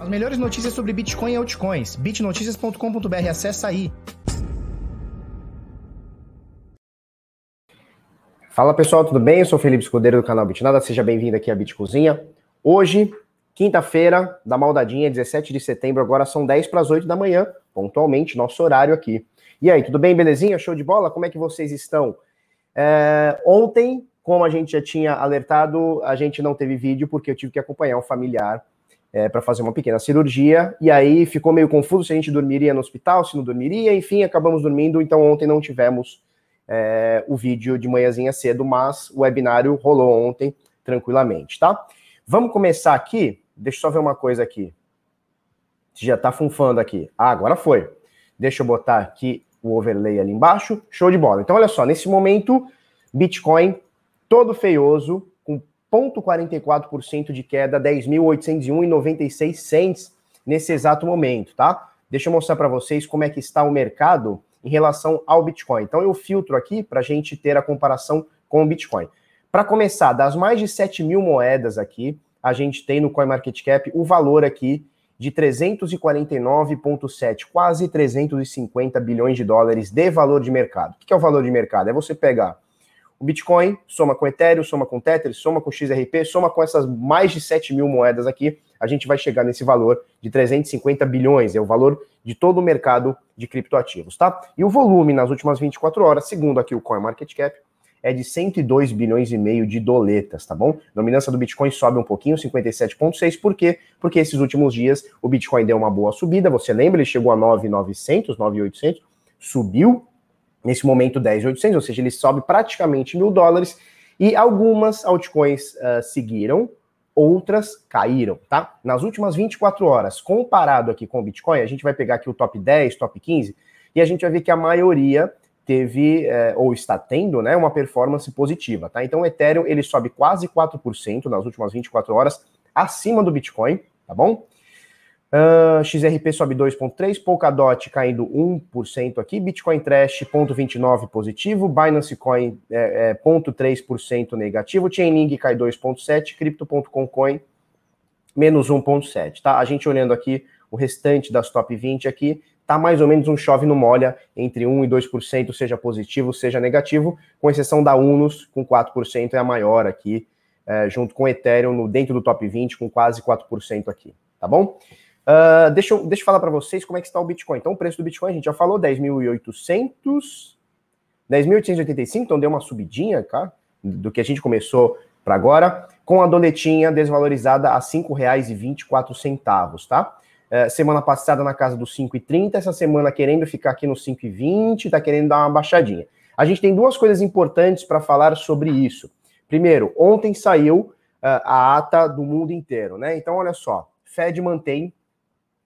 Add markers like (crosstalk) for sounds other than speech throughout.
As melhores notícias sobre Bitcoin e altcoins. bitnoticias.com.br, acessa aí. Fala pessoal, tudo bem? Eu sou Felipe Escudeiro do canal Bitnada, seja bem-vindo aqui à Bitcozinha. Hoje, quinta-feira, da Maldadinha, 17 de setembro, agora são 10 para as 8 da manhã, pontualmente, nosso horário aqui. E aí, tudo bem, belezinha? Show de bola? Como é que vocês estão? É, ontem, como a gente já tinha alertado, a gente não teve vídeo porque eu tive que acompanhar um familiar é, para fazer uma pequena cirurgia, e aí ficou meio confuso se a gente dormiria no hospital, se não dormiria, enfim, acabamos dormindo, então ontem não tivemos é, o vídeo de manhãzinha cedo, mas o webinário rolou ontem tranquilamente, tá? Vamos começar aqui, deixa eu só ver uma coisa aqui. Já tá funfando aqui. Ah, agora foi. Deixa eu botar aqui o overlay ali embaixo. Show de bola. Então, olha só, nesse momento, Bitcoin todo feioso, 0,44% de queda, 10.801,96 cents nesse exato momento, tá? Deixa eu mostrar para vocês como é que está o mercado em relação ao Bitcoin. Então eu filtro aqui para a gente ter a comparação com o Bitcoin. Para começar, das mais de 7 mil moedas aqui, a gente tem no CoinMarketCap o valor aqui de 349,7, quase 350 bilhões de dólares de valor de mercado. O que é o valor de mercado? É você pegar o Bitcoin, soma com Ethereum, soma com Tether, soma com XRP, soma com essas mais de 7 mil moedas aqui, a gente vai chegar nesse valor de 350 bilhões, é o valor de todo o mercado de criptoativos, tá? E o volume nas últimas 24 horas, segundo aqui o CoinMarketCap, é de 102 bilhões e meio de doletas, tá bom? A dominância do Bitcoin sobe um pouquinho, 57,6, por quê? Porque esses últimos dias o Bitcoin deu uma boa subida, você lembra? Ele chegou a 9,900, 9,800, subiu nesse momento 10,800, ou seja, ele sobe praticamente mil dólares e algumas altcoins uh, seguiram, outras caíram, tá? Nas últimas 24 horas, comparado aqui com o Bitcoin, a gente vai pegar aqui o top 10, top 15, e a gente vai ver que a maioria teve, eh, ou está tendo, né, uma performance positiva, tá? Então o Ethereum, ele sobe quase 4% nas últimas 24 horas, acima do Bitcoin, tá bom? Uh, ah, XRP sobe 2,3%, Polkadot caindo 1% aqui, Bitcoin Trash 0,29% positivo, Binance Coin é, é, 0,3% negativo, Chainlink cai 2,7%, Crypto.com Coin menos 1,7%, tá? A gente olhando aqui o restante das top 20 aqui, tá mais ou menos um chove no molha, entre 1% e 2%, seja positivo, seja negativo, com exceção da Unos, com 4%, é a maior aqui, é, junto com Ethereum, no, dentro do top 20, com quase 4% aqui, tá bom? Uh, deixa, eu, deixa eu falar para vocês como é que está o Bitcoin. Então, o preço do Bitcoin, a gente já falou, 10.800, 10.885, então deu uma subidinha, tá? Do que a gente começou para agora, com a doletinha desvalorizada a R$ 5,24, tá? Uh, semana passada na casa dos 5,30, essa semana querendo ficar aqui nos 5,20, tá querendo dar uma baixadinha. A gente tem duas coisas importantes para falar sobre isso. Primeiro, ontem saiu uh, a ata do mundo inteiro, né? Então, olha só, Fed mantém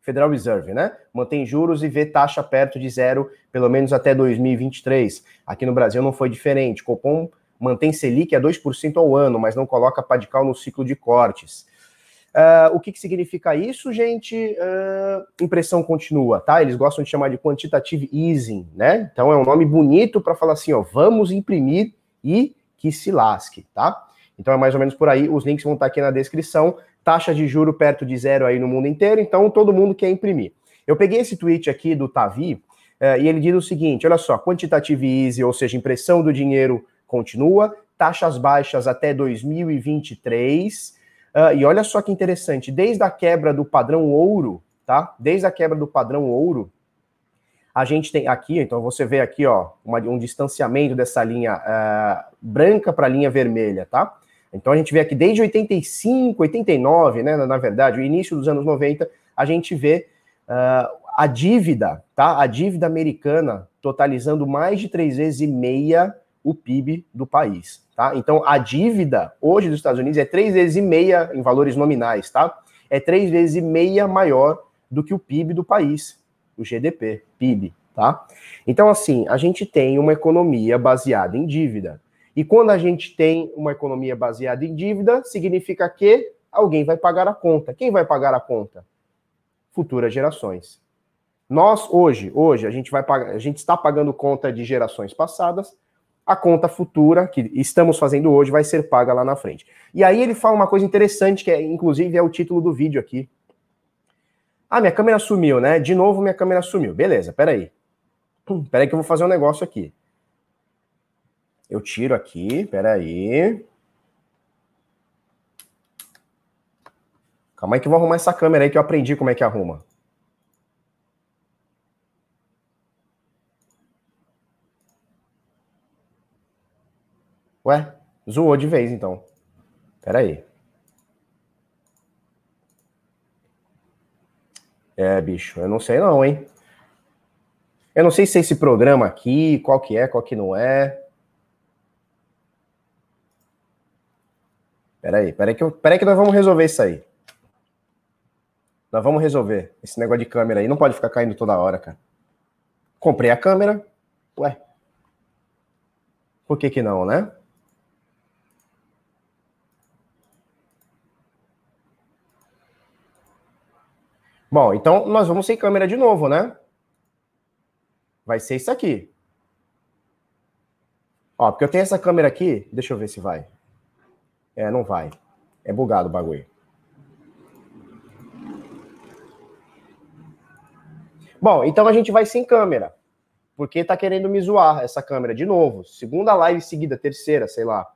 Federal Reserve, né? Mantém juros e vê taxa perto de zero, pelo menos até 2023. Aqui no Brasil não foi diferente. Copom mantém Selic a 2% ao ano, mas não coloca Padical no ciclo de cortes. Uh, o que, que, significa isso, gente? Uh, impressão continua, tá? Eles gostam de chamar de quantitative easing, né? Então é um nome bonito para falar assim, ó, vamos imprimir e que se lasque, tá? Então é mais ou menos por aí. Os links vão estar aqui na descrição taxa de juro perto de zero aí no mundo inteiro, então todo mundo quer imprimir. Eu peguei esse tweet aqui do Tavi uh, e ele diz o seguinte: olha só, quantitative easy, ou seja, impressão do dinheiro continua, taxas baixas até 2023. Uh, eh, e olha só que interessante, desde a quebra do padrão ouro, tá? Desde a quebra do padrão ouro, a gente tem aqui, então você vê aqui, ó, uma, um distanciamento dessa linha uh, branca para a linha vermelha, tá? Então a gente vê aqui desde 85, 89, né, na verdade, o início dos anos 90, a gente vê uh, a dívida, tá? A dívida americana totalizando mais de três vezes e meia o PIB do país, tá? Então a dívida hoje dos Estados Unidos é três vezes e meia em valores nominais, tá? É três vezes e meia maior do que o PIB do país, o GDP, PIB, tá? Então assim, a gente tem uma economia baseada em dívida. E quando a gente tem uma economia baseada em dívida, significa que alguém vai pagar a conta. Quem vai pagar a conta? Futuras gerações. Nós hoje, hoje a gente vai pagar, a gente está pagando conta de gerações passadas. A conta futura que estamos fazendo hoje vai ser paga lá na frente. E aí ele fala uma coisa interessante que é, inclusive, é o título do vídeo aqui. Ah, minha câmera sumiu, né? De novo minha câmera sumiu. Beleza, peraí. Peraí que eu vou fazer um negócio aqui. Eu tiro aqui, peraí. Calma aí que eu vou arrumar essa câmera aí que eu aprendi como é que arruma. Ué, zoou de vez então. Peraí. É, bicho, eu não sei não, hein? Eu não sei se é esse programa aqui, qual que é, qual que não é. Peraí, peraí que, eu, peraí que nós vamos resolver isso aí. Nós vamos resolver esse negócio de câmera aí. Não pode ficar caindo toda hora, cara. Comprei a câmera. Ué. Por que que não, né? Bom, então nós vamos sem câmera de novo, né? Vai ser isso aqui. Ó, porque eu tenho essa câmera aqui. Deixa eu ver se vai. É, não vai. É bugado o bagulho. Bom, então a gente vai sem câmera. Porque tá querendo me zoar essa câmera de novo. Segunda live seguida, terceira, sei lá.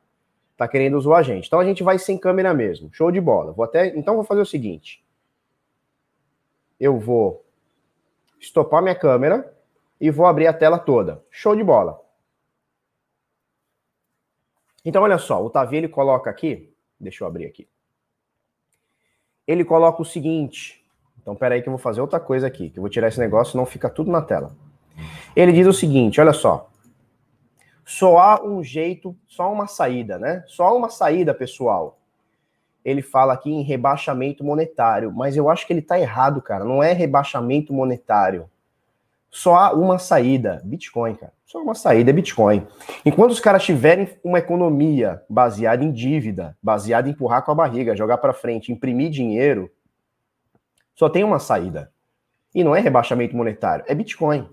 Tá querendo zoar a gente. Então a gente vai sem câmera mesmo. Show de bola. Vou até, então vou fazer o seguinte eu vou estopar minha câmera e vou abrir a tela toda. Show de bola. Então, olha só, o Tavi ele coloca aqui, deixa eu abrir aqui. Ele coloca o seguinte, então peraí que eu vou fazer outra coisa aqui, que eu vou tirar esse negócio, não fica tudo na tela. Ele diz o seguinte, olha só, só há um jeito, só uma saída, né? Só uma saída, pessoal ele fala aqui em rebaixamento monetário, mas eu acho que ele está errado, cara. Não é rebaixamento monetário. Só há uma saída, Bitcoin, cara. Só uma saída é Bitcoin. Enquanto os caras tiverem uma economia baseada em dívida, baseada em empurrar com a barriga, jogar para frente, imprimir dinheiro, só tem uma saída. E não é rebaixamento monetário, é Bitcoin.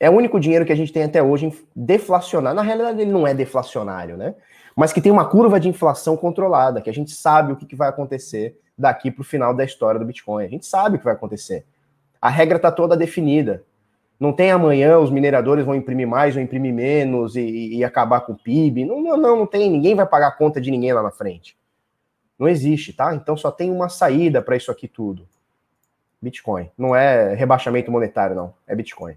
É o único dinheiro que a gente tem até hoje deflacionário. Na realidade, ele não é deflacionário, né? Mas que tem uma curva de inflação controlada, que a gente sabe o que, vai acontecer daqui para o final da história do Bitcoin. A gente sabe o que vai acontecer. A regra está toda definida. Não tem amanhã os mineradores vão imprimir mais ou imprimir menos e, e acabar com o PIB. Não, não, não, não tem. Ninguém vai pagar a conta de ninguém lá na frente. Não existe, tá? Então só tem uma saída para isso aqui tudo. Bitcoin. Não é rebaixamento monetário, não. É Bitcoin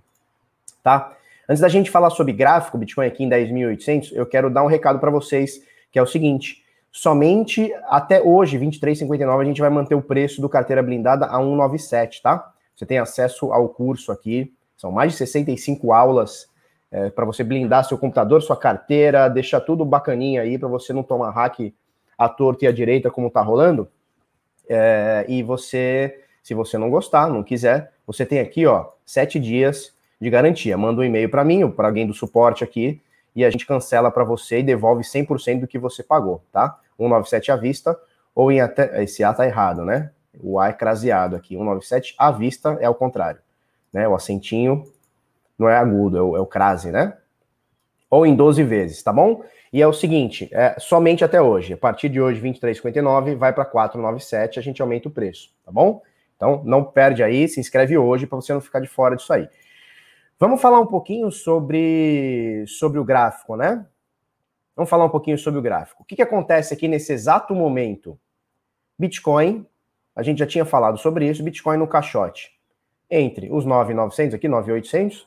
tá? Antes da gente falar sobre gráfico Bitcoin aqui em 10.800, eu quero dar um recado para vocês, que é o seguinte: somente até hoje, 23,59, a gente vai manter o preço do carteira blindada a 197, tá? Você tem acesso ao curso aqui, são mais de 65 aulas é, para você blindar seu computador, sua carteira, deixar tudo bacaninha aí para você não tomar hack à torta e à direita como tá rolando. É, e você, se você não gostar, não quiser, você tem aqui, ó, sete dias de garantia. Manda um e-mail para mim ou para alguém do suporte aqui e a gente cancela para você e devolve 100% do que você pagou, tá? 197 à vista ou em até esse A tá errado, né? O A é craseado aqui. 197 à vista é o contrário, né? O acentinho não é agudo, é o, é o crase, né? Ou em 12 vezes, tá bom? E é o seguinte, é somente até hoje. A partir de hoje, 23,59 vai para 4,97, a gente aumenta o preço, tá bom? Então, não perde aí, se inscreve hoje para você não ficar de fora disso aí. Vamos falar um pouquinho sobre, sobre o gráfico, né? Vamos falar um pouquinho sobre o gráfico. O que, que acontece aqui nesse exato momento? Bitcoin, a gente já tinha falado sobre isso, Bitcoin no caixote. Entre os 9.900 aqui, 9.800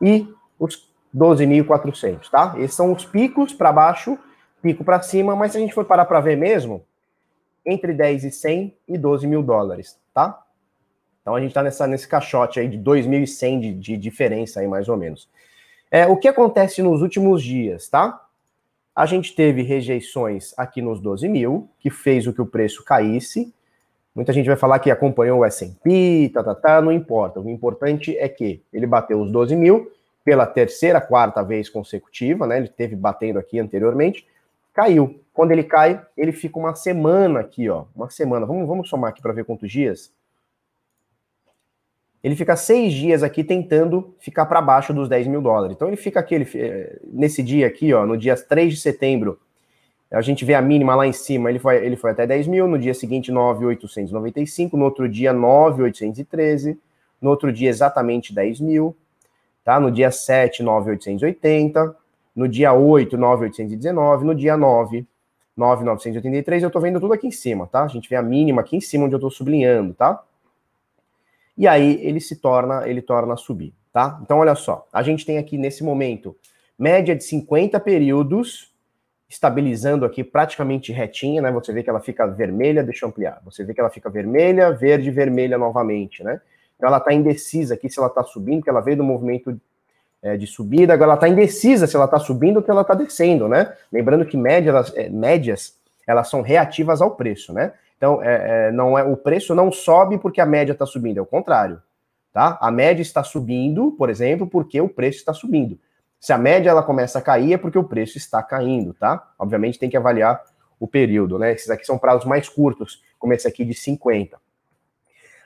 e os 12.400, tá? Esses são os picos para baixo, pico para cima, mas se a gente for parar para ver mesmo, entre 10 e 100 e 12 mil dólares, tá? Então a gente está nesse caixote aí de 2.100 de, de diferença aí, mais ou menos. É, o que acontece nos últimos dias, tá? A gente teve rejeições aqui nos 12 mil, que fez o que o preço caísse. Muita gente vai falar que acompanhou o S&P, tá, tá, tá, não importa. O importante é que ele bateu os 12 mil pela terceira, quarta vez consecutiva, né? Ele teve batendo aqui anteriormente, caiu. Quando ele cai, ele fica uma semana aqui, ó, uma semana. Vamos, vamos somar aqui para ver quantos dias. Ele fica seis dias aqui tentando ficar para baixo dos 10 mil dólares. Então ele fica aqui, ele, eh, nesse dia aqui, ó, no dia 3 de setembro, A gente vê a mínima lá em cima, ele foi, ele foi até 10 mil, no dia seguinte 9,895, no outro dia 9,813, no outro dia exatamente 10 mil, tá? No dia 7, 9,880, no dia 8, 9,819, no dia 9, 9,983, eu tô vendo tudo aqui em cima, tá? A gente vê a mínima aqui em cima onde eu tô sublinhando, tá? E aí ele se torna, ele torna a subir, tá? Então olha só, a gente tem aqui nesse momento média de 50 períodos estabilizando aqui praticamente retinha, né? Você vê que ela fica vermelha, deixa eu ampliar. Você vê que ela fica vermelha, verde, vermelha novamente, né? Então ela está indecisa aqui se ela está subindo, porque ela veio do movimento é, de subida, agora ela está indecisa se ela está subindo ou se ela está descendo, né? Lembrando que médias, é, médias elas são reativas ao preço, né? Então é, não é o preço não sobe porque a média está subindo, é o contrário, tá? A média está subindo, por exemplo, porque o preço está subindo. Se a média ela começa a cair é porque o preço está caindo, tá? Obviamente tem que avaliar o período, né? Esses aqui são prazos mais curtos, como esse aqui de 50.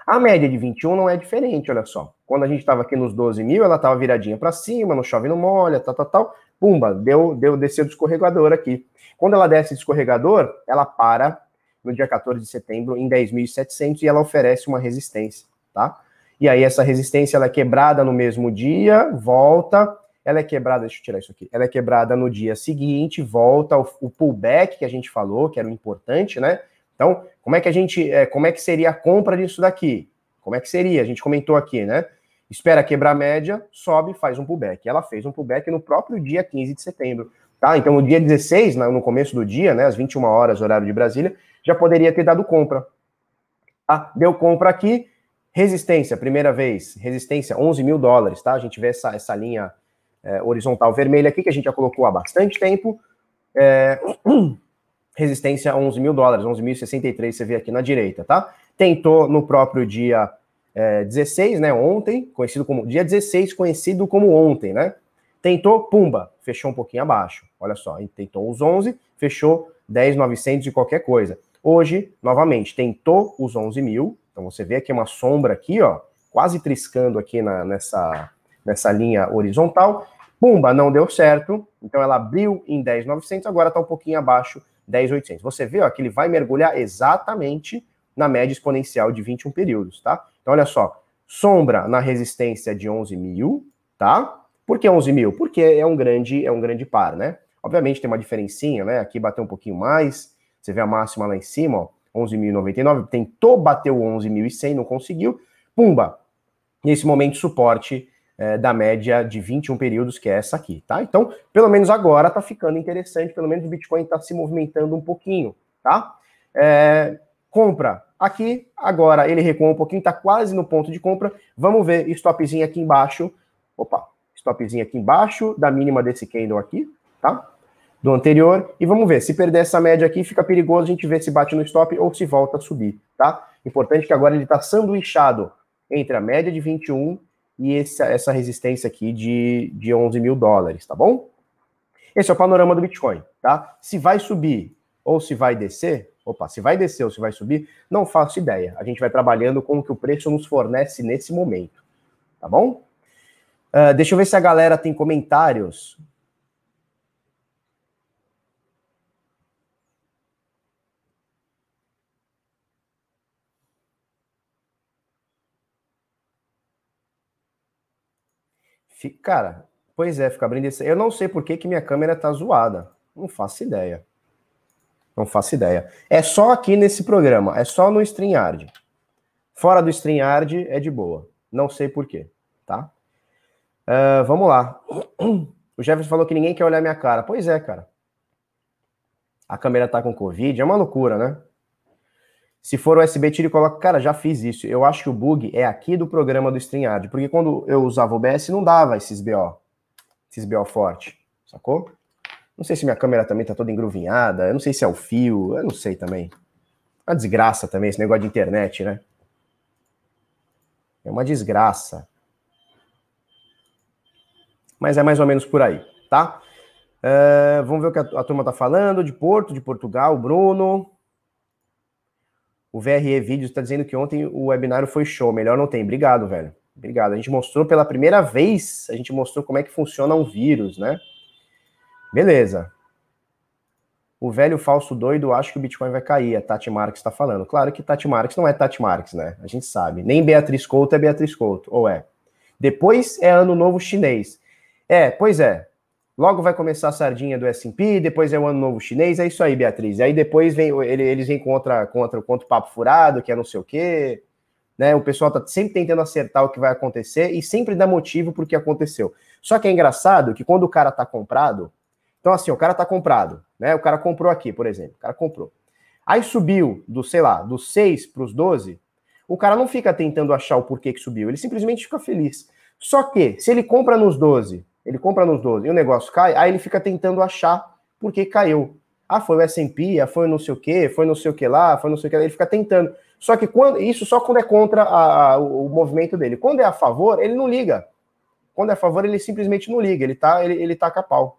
A média de 21 não é diferente, olha só. Quando a gente estava aqui nos 12 mil, ela estava viradinha para cima, não chove, não molha, tal, tal, tal. Pumba, deu, deu descer do escorregador aqui. Quando ela desce do escorregador, ela para no dia 14 de setembro em 10.700 e ela oferece uma resistência, tá? E aí essa resistência ela é quebrada no mesmo dia, volta, ela é quebrada, deixa eu tirar isso aqui, ela é quebrada no dia seguinte, volta o, o pullback que a gente falou, que era o importante, né? Então, como é que a gente, é, como é que seria a compra disso daqui? Como é que seria? A gente comentou aqui, né? Espera quebrar a média, sobe, faz um pullback. Ela fez um pullback no próprio dia 15 de setembro, tá? Então, no dia 16, no começo do dia, né, às 21 horas, horário de Brasília, já poderia ter dado compra. Tá? Deu compra aqui, resistência, primeira vez, resistência 11 mil dólares, tá? A gente vê essa, essa linha é, horizontal vermelha aqui, que a gente já colocou há bastante tempo. É, (clears throat) resistência 11 mil dólares, 11.063, você vê aqui na direita, tá? Tentou no próprio dia é, 16, né, ontem, conhecido como, dia 16, conhecido como ontem, né? Tentou, pumba, fechou um pouquinho abaixo, olha só, tentou os 11, fechou 10.900 de qualquer coisa. Hoje, novamente, tentou os 11 mil, então você vê aqui uma sombra aqui, ó, quase triscando aqui na, nessa, nessa linha horizontal, pumba, não deu certo, então ela abriu em 10.900, agora está um pouquinho abaixo 10,800. Você vê ó, que ele vai mergulhar exatamente na média exponencial de 21 períodos, tá? Então, olha só, sombra na resistência de 11 mil, tá? Por que 11 mil? Porque é um grande, é um grande par, né? Obviamente tem uma diferencinha, né? Aqui bateu um pouquinho mais, você vê a máxima lá em cima, ó, 11.099, tentou bater o 11.100, não conseguiu, pumba! Nesse momento, suporte é, da média de 21 períodos, que é essa aqui, tá? Então, pelo menos agora tá ficando interessante, pelo menos o Bitcoin está se movimentando um pouquinho, tá? É, compra aqui, agora ele recuou um pouquinho, tá quase no ponto de compra. Vamos ver stopzinho aqui embaixo. Opa, stopzinho aqui embaixo da mínima desse candle aqui, tá? Do anterior. E vamos ver, se perder essa média aqui, fica perigoso a gente ver se bate no stop ou se volta a subir, tá? Importante que agora ele tá sanduichado entre a média de 21 e essa, essa resistência aqui de, de 11 mil dólares, tá bom? Esse é o panorama do Bitcoin, tá? Se vai subir ou se vai descer, opa, se vai descer ou se vai subir, não faço ideia. A gente vai trabalhando com o que o preço nos fornece nesse momento, tá bom? Uh, deixa eu ver se a galera tem comentários Cara, pois é, fica abrindo esse... Eu não sei por que, que minha câmera tá zoada. Não faço ideia. Não faço ideia. É só aqui nesse programa, é só no StreamYard. Fora do StreamYard é de boa. Não sei por quê, tá? Uh, vamos lá. O Jefferson falou que ninguém quer olhar minha cara. Pois é, cara. A câmera tá com Covid, é uma loucura, né? Se for USB, tira e coloca. Cara, já fiz isso. Eu acho que o bug é aqui do programa do StreamYard, porque quando eu usava o OBS não dava esses BO, esses BO forte, sacou? Não sei se minha câmera também tá toda engruvinhada, eu não sei se é o fio, eu não sei também. Uma desgraça também esse negócio de internet, né? É uma desgraça. Mas é mais ou menos por aí, tá? Uh, vamos ver o que a, a turma tá falando de Porto, de Portugal, Bruno. O VRE Vídeos está dizendo que ontem o webinário foi show. Melhor não tem. Obrigado, velho. Obrigado. A gente mostrou pela primeira vez, a gente mostrou como é que funciona um vírus, né? Beleza. o velho falso doido acha que o Bitcoin vai cair, a Tati Marques está falando. Claro que Tati Marques não é Tati Marques, né? A gente sabe. Nem Beatriz Couto é Beatriz Couto, ou é? Depois é ano novo chinês. É, pois é. Logo vai começar a sardinha do S&P, depois é o ano novo chinês, é isso aí, Beatriz. Aí depois vem eles vêm contra contra o papo furado, que é não sei o quê, né? O pessoal tá sempre tentando acertar o que vai acontecer e sempre dá motivo para o que aconteceu. Só que é engraçado que quando o cara tá comprado, então assim, o cara tá comprado, né? O cara comprou aqui, por exemplo, o cara comprou. Aí subiu do, sei lá, dos 6 para os 12, o cara não fica tentando achar o porquê que subiu, ele simplesmente fica feliz. Só que, se ele compra nos 12, ele compra nos 12 e o negócio cai, aí ele fica tentando achar por que caiu. Ah, foi o S&P, ah, foi não sei o que, foi não sei o que lá, foi não sei o que lá, ele fica tentando. Só que quando isso só quando é contra a, a, o movimento dele. Quando é a favor, ele não liga. Quando é a favor, ele simplesmente não liga, ele tá, ele, ele taca pau.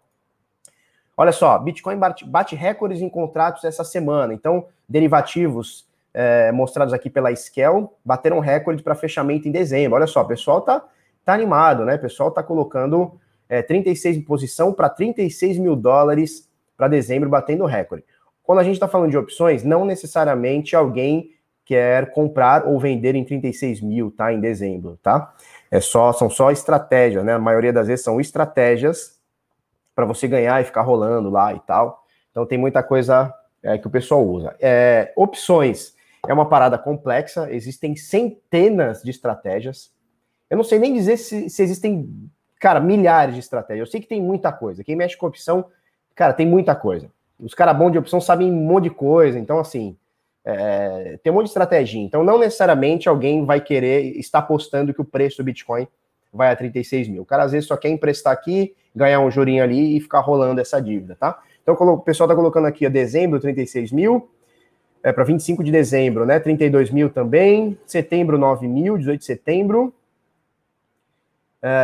Olha só, Bitcoin bate, bate recordes em contratos essa semana. Então, derivativos é, mostrados aqui pela Skel bateram recorde para fechamento em dezembro. Olha só, o pessoal tá, tá animado, né? O pessoal tá colocando é, 36 em posição para 36 mil dólares para dezembro, batendo recorde. Quando a gente está falando de opções, não necessariamente alguém quer comprar ou vender em 36 mil, tá? Em dezembro, tá? É só, são só estratégias, né? A maioria das vezes são estratégias para você ganhar e ficar rolando lá e tal. Então tem muita coisa é, que o pessoal usa. É, opções é uma parada complexa, existem centenas de estratégias. Eu não sei nem dizer se, se existem cara, milhares de estratégias. Eu sei que tem muita coisa. Quem mexe com opção, cara, tem muita coisa. Os caras bons de opção sabem um monte de coisa. Então, assim, é, tem um monte de estratégia. Então, não necessariamente alguém vai querer estar apostando que o preço do Bitcoin vai a 36 mil. O cara às vezes só quer emprestar aqui, ganhar um jurinho ali e ficar rolando essa dívida, tá? Então, o pessoal está colocando aqui a dezembro, 36 mil. É, para 25 de dezembro, né? 32 mil também. Setembro, 9 mil. 18 de setembro.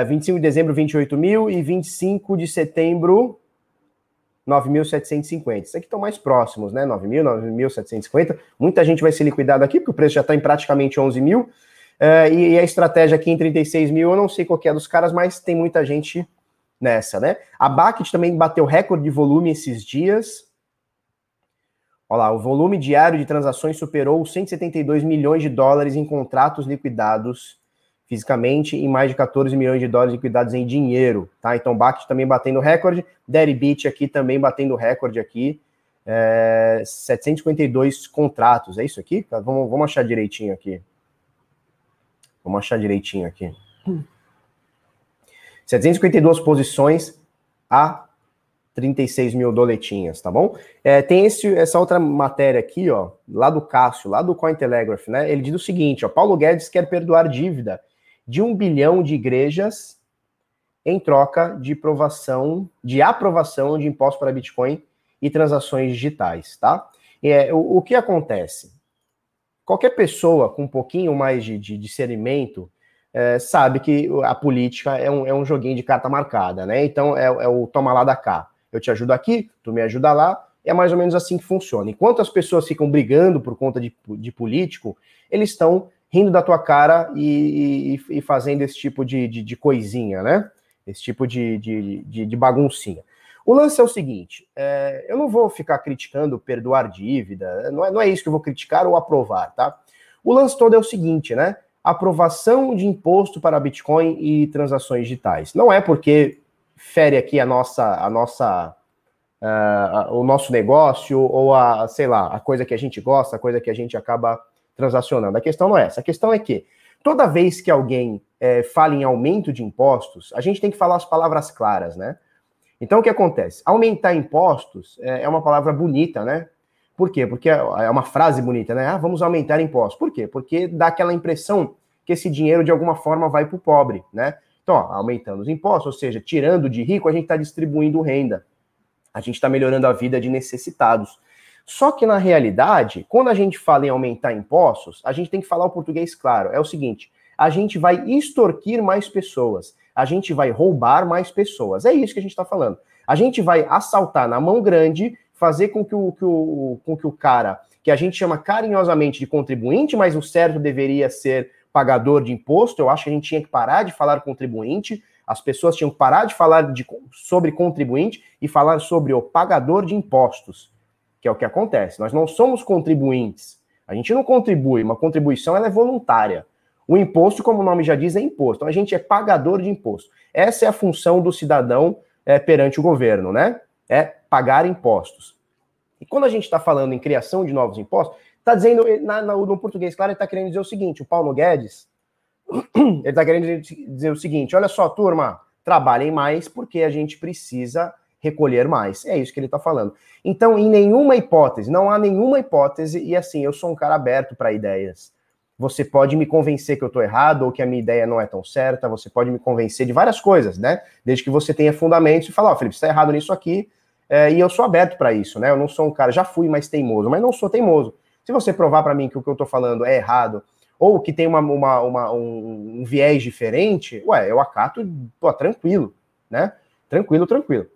25 é, de dezembro, 28 mil, e 25 de setembro, 9.750. Isso aqui estão mais próximos, né? 9.000, 9.750. Muita gente vai ser liquidada aqui, porque o preço já está em praticamente 11 mil. Uh, e, e, a estratégia aqui em 36 mil, eu não sei qual é dos caras, mas tem muita gente nessa, né? A Bakit também bateu recorde de volume esses dias. Olha lá, o volume diário de transações superou 172 milhões de dólares em contratos liquidados fisicamente e mais de 14 milhões de dólares liquidados em dinheiro, tá? Então, BACT também batendo recorde, Deribit aqui também batendo recorde aqui, é, 752 contratos, é isso aqui? Tá, vamos, vamos achar direitinho aqui. Vamos achar direitinho aqui. 752 posições a 36 mil doletinhas, tá bom? É, tem esse, essa outra matéria aqui, ó, lá do Cássio, lá do Cointelegraph, né? Ele diz o seguinte, ó, Paulo Guedes quer perdoar dívida de um bilhão de igrejas em troca de aprovação, de aprovação de imposto para Bitcoin e transações digitais, tá? É, o, o que acontece? Qualquer pessoa com um pouquinho mais de, de discernimento é, sabe que a política é um, é um joguinho de carta marcada, né? Então é, é o toma lá da cá. Eu te ajudo aqui, tu me ajuda lá, é mais ou menos assim que funciona. Enquanto as pessoas ficam brigando por conta de, de político, eles estão rindo da tua cara e, e, e fazendo esse tipo de, de, de, coisinha, né? Esse tipo de, de, de baguncinha. O lance é o seguinte: é, eu não vou ficar criticando perdoar dívida, não é, não é isso que eu vou criticar ou aprovar, tá? O lance todo é o seguinte, né? Aprovação de imposto para Bitcoin e transações digitais. Não é porque fere aqui a nossa, a nossa, uh, o nosso negócio ou a, sei lá, a coisa que a gente gosta, a coisa que a gente acaba transacionando. A questão não é essa. A questão é que toda vez que alguém é, fala em aumento de impostos, a gente tem que falar as palavras claras, né? Então o que acontece? Aumentar impostos é, é uma palavra bonita, né? Por quê? Porque é, é uma frase bonita, né? Ah, vamos aumentar impostos. Por quê? Porque dá aquela impressão que esse dinheiro de alguma forma vai para o pobre, né? Então, ó, aumentando os impostos, ou seja, tirando de rico, a gente está distribuindo renda. A gente está melhorando a vida de necessitados. Só que na realidade, quando a gente fala em aumentar impostos, a gente tem que falar o português claro. É o seguinte: a gente vai extorquir mais pessoas, a gente vai roubar mais pessoas. É isso que a gente está falando. A gente vai assaltar na mão grande, fazer com que o, que o, com que o cara, que a gente chama carinhosamente de contribuinte, mas o certo deveria ser pagador de imposto. Eu acho que a gente tinha que parar de falar contribuinte. As pessoas tinham que parar de falar de, sobre contribuinte e falar sobre o pagador de impostos. Que é o que acontece. Nós não somos contribuintes. A gente não contribui, uma contribuição ela é voluntária. O imposto, como o nome já diz, é imposto. Então a gente é pagador de imposto. Essa é a função do cidadão é, perante o governo, né? É pagar impostos. E quando a gente está falando em criação de novos impostos, está dizendo, na, na, no português, claro, ele está querendo dizer o seguinte: o Paulo Guedes, (clears throat) ele está querendo dizer o seguinte: olha só, turma, trabalhem mais porque a gente precisa recolher mais. É isso que ele está falando. Então, em nenhuma hipótese, não há nenhuma hipótese, e assim, eu sou um cara aberto para ideias. Você pode me convencer que eu estou errado ou que a minha ideia não é tão certa, você pode me convencer de várias coisas, né? Desde que você tenha fundamentos e falar, ó, oh, Felipe, você está errado nisso aqui, é, e eu sou aberto para isso, né? Eu não sou um cara, já fui mais teimoso, mas não sou teimoso. Se você provar para mim que o que eu estou falando é errado, ou que tem uma, uma, uma um, um, viés diferente, ué, eu acato, pô, tranquilo, né? Tranquilo, tranquilo.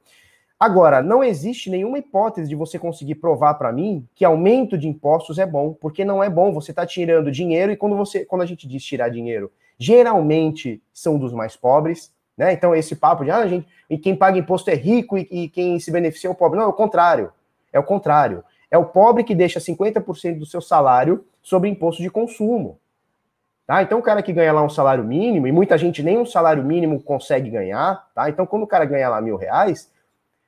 Agora, não existe nenhuma hipótese de você conseguir provar para mim que aumento de impostos é bom, porque não é bom. Você está tirando dinheiro e quando você, quando a gente diz tirar dinheiro, geralmente são dos mais pobres, né? Então esse papo de ah, gente, e quem paga imposto é rico e, e quem se beneficia é o pobre. Não, é o contrário. É o contrário. É o pobre que deixa 50% do seu salário sobre imposto de consumo. Tá? Então, o cara que ganha lá um salário mínimo, e muita gente nem um salário mínimo consegue ganhar, tá? Então, quando o cara ganha lá mil reais,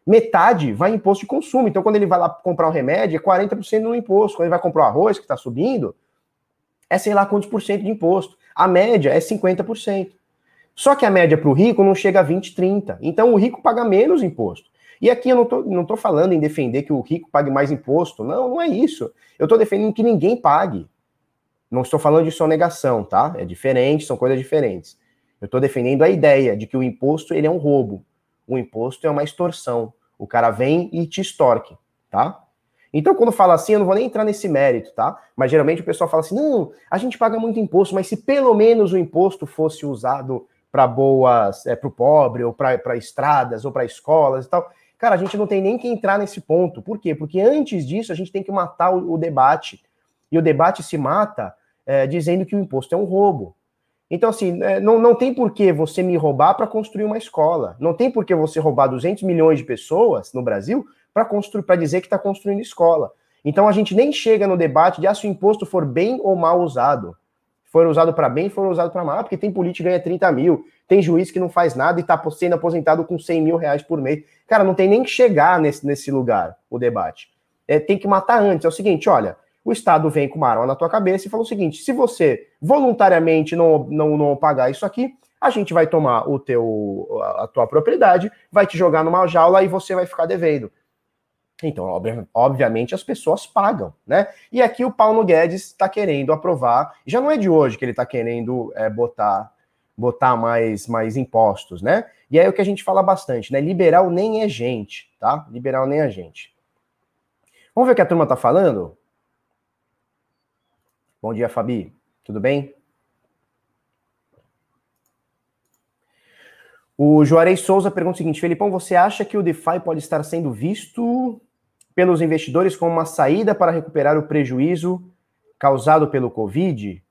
metade vai em imposto de consumo. Então, quando ele vai lá comprar um remédio, é 40% no imposto. Quando ele vai comprar o arroz, que está subindo, é sei lá quantos por cento de imposto. A média é 50%. Só que a média para o rico não chega a 20, 30. Então, o rico paga menos imposto. E aqui eu não tô, não tô falando em defender que o rico pague mais imposto. Não, não é isso. Eu estou defendendo que ninguém pague. Não estou falando de sonegação, tá? É diferente, são coisas diferentes. Eu estou defendendo a ideia de que o imposto ele é um roubo. O imposto é uma extorsão. O cara vem e te extorque, tá? Então, quando fala assim, eu não vou nem entrar nesse mérito, tá? Mas geralmente o pessoal fala assim: não, a gente paga muito imposto, mas se pelo menos o imposto fosse usado para boas, é, para o pobre, ou para estradas, ou para escolas e tal. Cara, a gente não tem nem que entrar nesse ponto. Por quê? Porque antes disso a gente tem que matar o, o debate. E o debate se mata é, dizendo que o imposto é um roubo. Então, assim, é, não, não tem por que você me roubar para construir uma escola. Não tem por que você roubar 200 milhões de pessoas no Brasil para construir, para dizer que está construindo escola. Então, a gente nem chega no debate de ah, se o imposto for bem ou mal usado. For usado para bem, for usado para mal, porque tem político que ganha 30 mil, tem juiz que não faz nada e está sendo aposentado com 100 mil reais por mês. Cara, não tem nem que chegar nesse, nesse lugar o debate. É, tem que matar antes. É o seguinte, olha, o Estado vem com uma arma na tua cabeça e fala o seguinte: se você voluntariamente não, não, não pagar isso aqui, a gente vai tomar o teu, a tua propriedade, vai te jogar numa jaula e você vai ficar devendo. Então, obviamente, as pessoas pagam, né? E aqui o Paulo Guedes está querendo aprovar, já não é de hoje que ele está querendo é, botar, botar mais, mais impostos, né? E aí é o que a gente fala bastante, né? Liberal nem é gente, tá? Liberal nem é gente. Vamos ver o que a turma tá falando? Bom dia, Fabi. Tudo bem? O Juarez Souza pergunta o seguinte: Felipão, você acha que o DeFi pode estar sendo visto pelos investidores como uma saída para recuperar o prejuízo causado pelo Covid?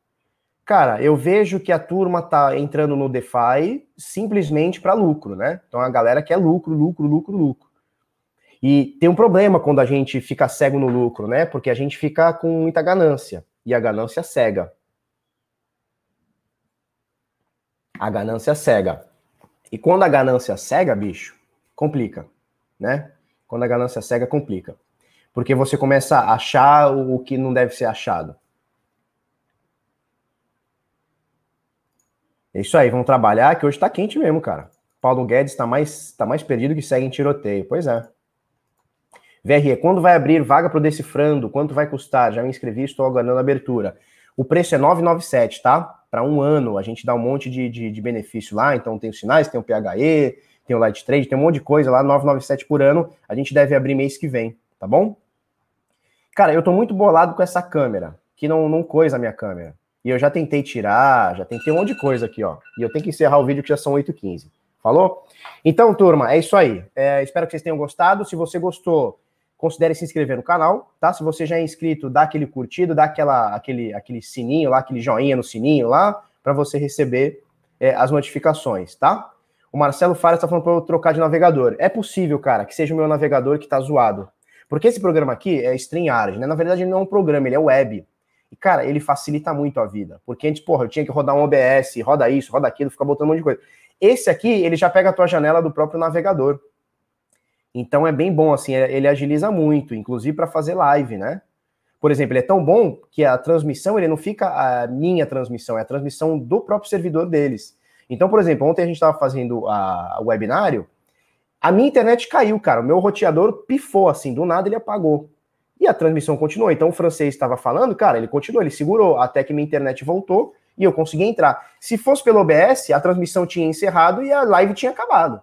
Cara, eu vejo que a turma tá entrando no DeFi simplesmente para lucro, né? Então a galera quer lucro, lucro, lucro, lucro. E tem um problema quando a gente fica cego no lucro, né? Porque a gente fica com muita ganância e a ganância cega. A ganância cega. E quando a ganância cega, bicho, complica, né? Quando a ganância cega, complica. Porque você começa a achar o que não deve ser achado. É isso aí, vamos trabalhar, que hoje tá quente mesmo, cara. Paulo Guedes tá mais, tá mais perdido que segue em tiroteio. Pois é. VRE, quando vai abrir vaga para o Decifrando? Quanto vai custar? Já me inscrevi, estou aguardando a abertura. O preço é 997, tá? Para um ano, a gente dá um monte de, de, de, benefício lá, então tem os sinais, tem o PHE, tem o Light Trade, tem um monte de coisa lá, 997 por ano. A gente deve abrir mês que vem, tá bom? Cara, eu tô muito bolado com essa câmera, que não, não coisa a minha câmera. E eu já tentei tirar, já tentei um monte de coisa aqui, ó. E eu tenho que encerrar o vídeo que já são 8h15. Falou? Então, turma, é isso aí. É, espero que vocês tenham gostado. Se você gostou, considere se inscrever no canal, tá? Se você já é inscrito, dá aquele curtido, dá aquela, aquele, aquele sininho lá, aquele joinha no sininho lá, para você receber é, as notificações, tá? O Marcelo Fares está falando para eu trocar de navegador. É possível, cara, que seja o meu navegador que está zoado. Porque esse programa aqui é StreamYard, né? Na verdade, ele não é um programa, ele é web. E, cara, ele facilita muito a vida. Porque antes, porra, eu tinha que rodar um OBS, roda isso, roda aquilo, ficar botando um monte de coisa. Esse aqui, ele já pega a tua janela do próprio navegador. Então é bem bom, assim, é, ele agiliza muito, inclusive para fazer live, né? Por exemplo, ele é tão bom que a transmissão, ele não fica a minha transmissão, é a transmissão do próprio servidor deles. Então, por exemplo, ontem a gente estava fazendo a, o webinário, a minha internet caiu, cara, o meu roteador pifou, assim, do nada ele apagou. E a transmissão continuou. Então o francês estava falando, cara, ele continuou, ele segurou até que minha internet voltou e eu consegui entrar. Se fosse pelo OBS, a transmissão tinha encerrado e a live tinha acabado.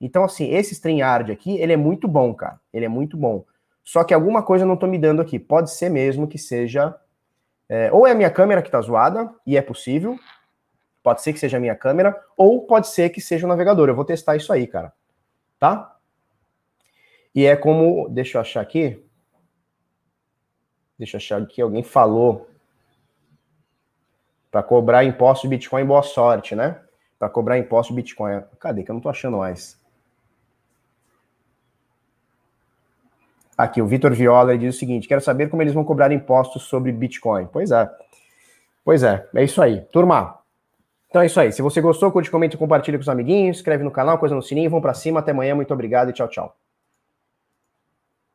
Então, assim, esse StreamYard aqui, ele é muito bom, cara. Ele é muito bom. Só que alguma coisa eu não tô me dando aqui. Pode ser mesmo que seja. É, ou é a minha câmera que tá zoada, e é possível. Pode ser que seja a minha câmera, ou pode ser que seja o navegador. Eu vou testar isso aí, cara. Tá? E é como. Deixa eu achar aqui. Deixa eu achar aqui. Alguém falou. Para cobrar imposto de Bitcoin, boa sorte, né? Para cobrar imposto de Bitcoin. Cadê? Que eu não tô achando mais. Aqui, o Vitor Viola diz o seguinte: quero saber como eles vão cobrar impostos sobre Bitcoin. Pois é. Pois é, é isso aí. Turma, então é isso aí. Se você gostou, curte, comenta, compartilha com os amiguinhos, inscreve no canal, coisa no sininho, vão para cima. Até amanhã, muito obrigado e tchau, tchau.